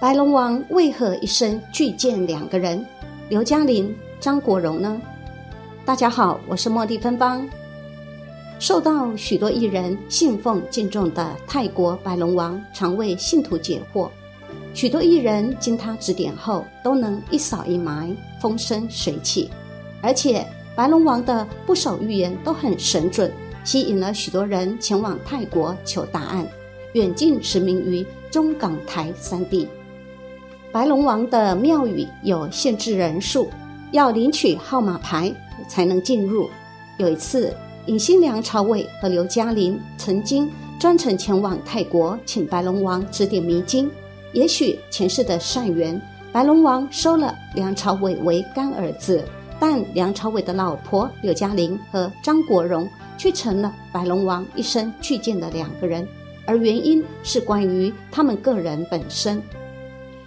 白龙王为何一生拒见两个人，刘嘉玲、张国荣呢？大家好，我是茉莉芬芳。受到许多艺人信奉敬重的泰国白龙王，常为信徒解惑。许多艺人经他指点后，都能一扫阴霾，风生水起。而且白龙王的不少预言都很神准，吸引了许多人前往泰国求答案，远近驰名于中港台三地。白龙王的庙宇有限制人数，要领取号码牌才能进入。有一次，影星梁朝伟和刘嘉玲曾经专程前往泰国，请白龙王指点迷津。也许前世的善缘，白龙王收了梁朝伟为干儿子，但梁朝伟的老婆刘嘉玲和张国荣却成了白龙王一生去见的两个人，而原因是关于他们个人本身。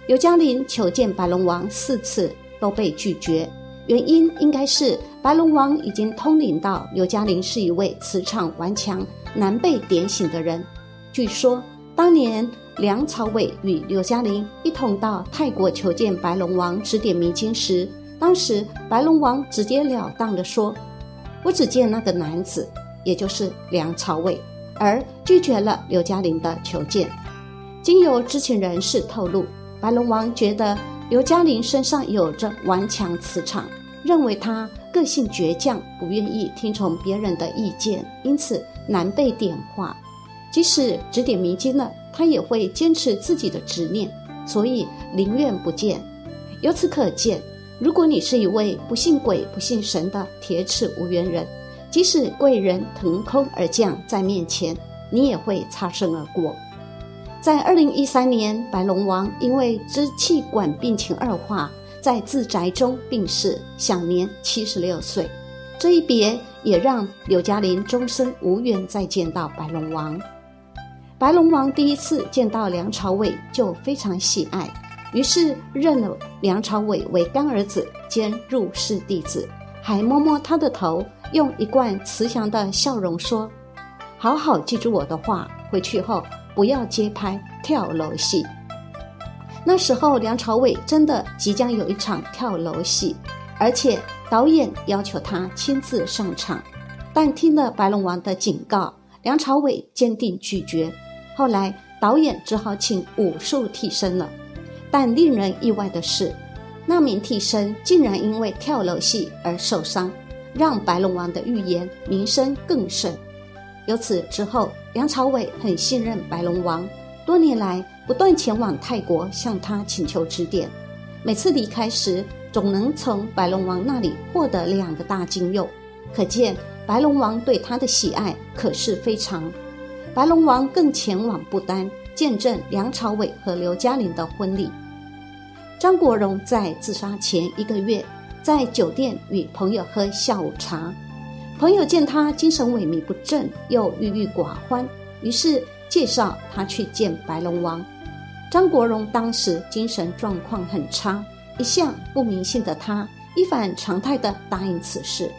刘嘉玲求见白龙王四次都被拒绝，原因应该是白龙王已经通灵到刘嘉玲是一位磁场顽强、难被点醒的人。据说当年梁朝伟与刘嘉玲一同到泰国求见白龙王指点迷津时，当时白龙王直截了当地说：“我只见那个男子，也就是梁朝伟，而拒绝了刘嘉玲的求见。”经由知情人士透露。白龙王觉得刘嘉玲身上有着顽强磁场，认为她个性倔强，不愿意听从别人的意见，因此难被点化。即使指点迷津了，他也会坚持自己的执念，所以宁愿不见。由此可见，如果你是一位不信鬼不信神的铁齿无缘人，即使贵人腾空而降在面前，你也会擦身而过。在二零一三年，白龙王因为支气管病情恶化，在自宅中病逝，享年七十六岁。这一别也让刘嘉玲终身无缘再见到白龙王。白龙王第一次见到梁朝伟就非常喜爱，于是认了梁朝伟为干儿子兼入室弟子，还摸摸他的头，用一贯慈祥的笑容说：“好好记住我的话，回去后。”不要接拍跳楼戏。那时候，梁朝伟真的即将有一场跳楼戏，而且导演要求他亲自上场。但听了白龙王的警告，梁朝伟坚定拒绝。后来，导演只好请武术替身了。但令人意外的是，那名替身竟然因为跳楼戏而受伤，让白龙王的预言名声更盛。由此之后，梁朝伟很信任白龙王，多年来不断前往泰国向他请求指点。每次离开时，总能从白龙王那里获得两个大金柚，可见白龙王对他的喜爱可是非常。白龙王更前往不丹见证梁朝伟和刘嘉玲的婚礼。张国荣在自杀前一个月，在酒店与朋友喝下午茶。朋友见他精神萎靡不振，又郁郁寡欢，于是介绍他去见白龙王。张国荣当时精神状况很差，一向不迷信的他一反常态的答应此事。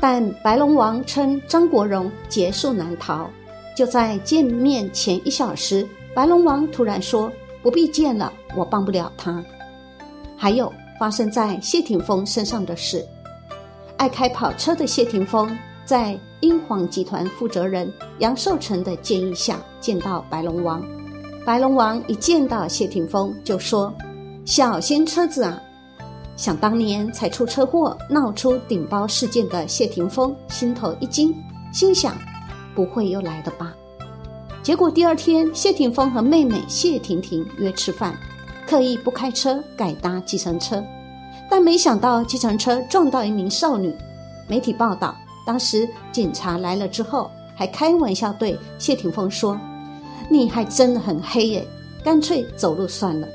但白龙王称张国荣劫数难逃。就在见面前一小时，白龙王突然说：“不必见了，我帮不了他。”还有发生在谢霆锋身上的事。爱开跑车的谢霆锋，在英皇集团负责人杨受成的建议下，见到白龙王。白龙王一见到谢霆锋，就说：“小心车子啊！”想当年才出车祸闹出顶包事件的谢霆锋，心头一惊，心想：“不会又来的吧？”结果第二天，谢霆锋和妹妹谢婷婷约吃饭，刻意不开车，改搭计程车。但没想到，计程车撞到一名少女。媒体报道，当时警察来了之后，还开玩笑对谢霆锋说：“你还真的很黑耶，干脆走路算了。”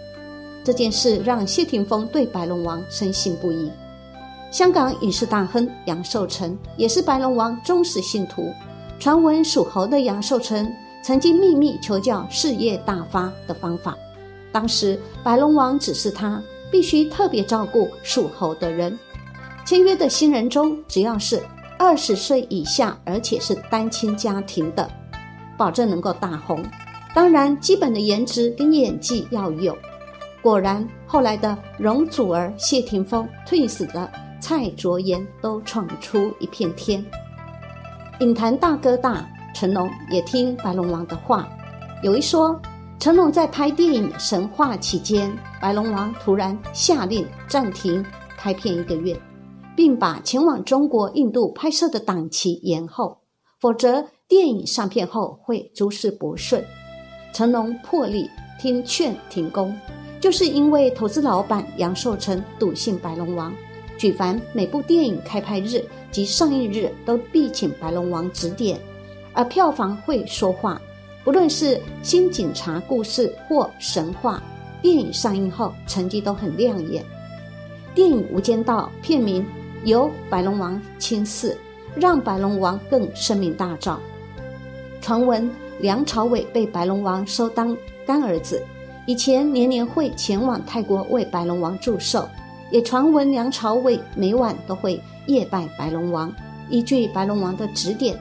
这件事让谢霆锋对白龙王深信不疑。香港影视大亨杨受成也是白龙王忠实信徒。传闻属猴的杨受成曾经秘密求教事业大发的方法，当时白龙王指示他。必须特别照顾属猴的人。签约的新人中，只要是二十岁以下，而且是单亲家庭的，保证能够大红。当然，基本的颜值跟演技要有。果然，后来的容祖儿、谢霆锋、退死的蔡卓妍都闯出一片天。影坛大哥大成龙也听白龙王的话。有一说，成龙在拍电影《神话》期间，白龙王突然下令暂停拍片一个月，并把前往中国、印度拍摄的档期延后，否则电影上片后会诸事不顺。成龙破例听劝停工。就是因为投资老板杨受成笃信白龙王，举凡每部电影开拍日及上映日都必请白龙王指点，而票房会说话。不论是新警察故事或神话，电影上映后成绩都很亮眼。电影《无间道》片名由白龙王亲赐，让白龙王更声名大噪。传闻梁朝伟被白龙王收当干儿子。以前年年会前往泰国为白龙王祝寿，也传闻梁朝伟每晚都会夜拜白龙王，依据白龙王的指点，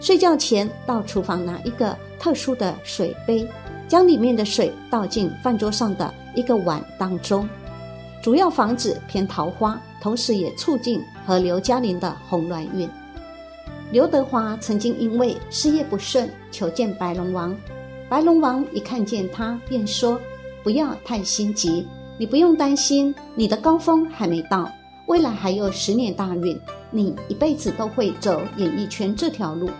睡觉前到厨房拿一个特殊的水杯，将里面的水倒进饭桌上的一个碗当中，主要防止偏桃花，同时也促进和刘嘉玲的红鸾运。刘德华曾经因为事业不顺求见白龙王。白龙王一看见他，便说：“不要太心急，你不用担心，你的高峰还没到，未来还有十年大运，你一辈子都会走演艺圈这条路。”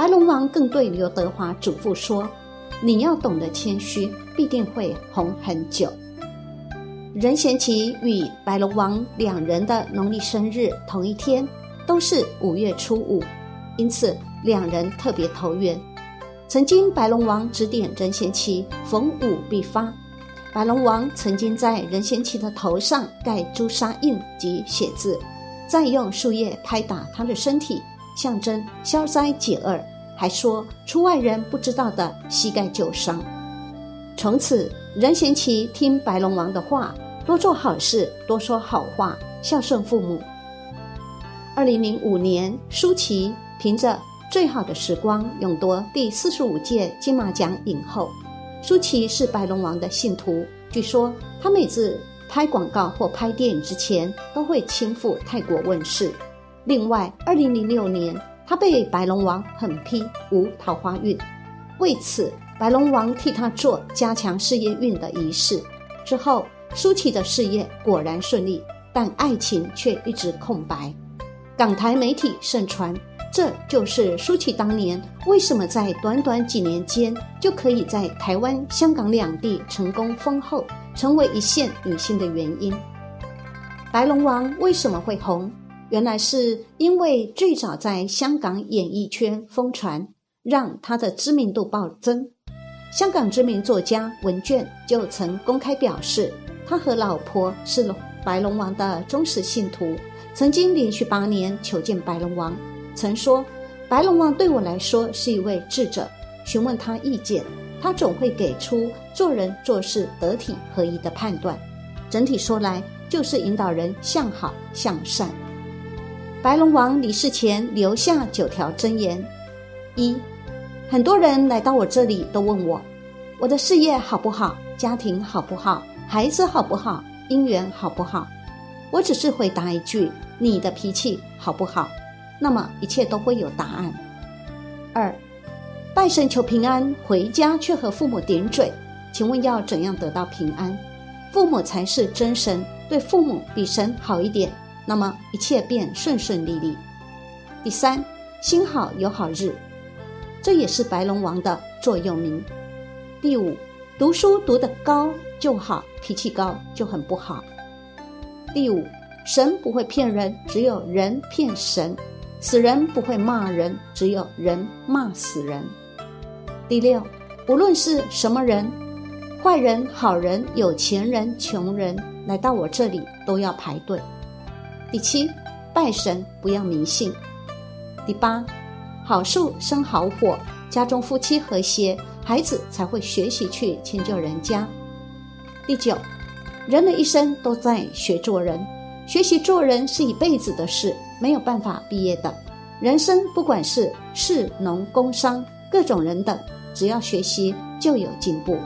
白龙王更对刘德华嘱咐说：“你要懂得谦虚，必定会红很久。”任贤齐与白龙王两人的农历生日同一天，都是五月初五，因此两人特别投缘。曾经，白龙王指点任贤齐逢五必发。白龙王曾经在任贤齐的头上盖朱砂印及写字，再用树叶拍打他的身体，象征消灾解厄，还说出外人不知道的膝盖旧伤。从此，任贤齐听白龙王的话，多做好事，多说好话，孝顺父母。二零零五年，舒淇凭着。最好的时光，勇夺第四十五届金马奖影后。舒淇是白龙王的信徒，据说她每次拍广告或拍电影之前，都会亲赴泰国问世。另外，二零零六年，她被白龙王狠批无桃花运，为此，白龙王替她做加强事业运的仪式。之后，舒淇的事业果然顺利，但爱情却一直空白。港台媒体盛传。这就是舒淇当年为什么在短短几年间就可以在台湾、香港两地成功封后，成为一线女星的原因。白龙王为什么会红？原来是因为最早在香港演艺圈疯传，让他的知名度暴增。香港知名作家文卷就曾公开表示，他和老婆是白龙王的忠实信徒，曾经连续八年求见白龙王。曾说，白龙王对我来说是一位智者。询问他意见，他总会给出做人做事得体合一的判断。整体说来，就是引导人向好向善。白龙王离世前留下九条箴言：一，很多人来到我这里都问我，我的事业好不好，家庭好不好，孩子好不好，姻缘好不好？我只是回答一句：你的脾气好不好？那么一切都会有答案。二，拜神求平安，回家却和父母顶嘴，请问要怎样得到平安？父母才是真神，对父母比神好一点，那么一切便顺顺利利。第三，心好有好日，这也是白龙王的座右铭。第五，读书读得高就好，脾气高就很不好。第五，神不会骗人，只有人骗神。死人不会骂人，只有人骂死人。第六，无论是什么人，坏人、好人、有钱人、穷人，来到我这里都要排队。第七，拜神不要迷信。第八，好树生好火，家中夫妻和谐，孩子才会学习去迁就人家。第九，人的一生都在学做人，学习做人是一辈子的事。没有办法毕业的，人生不管是士农工商各种人等，只要学习就有进步。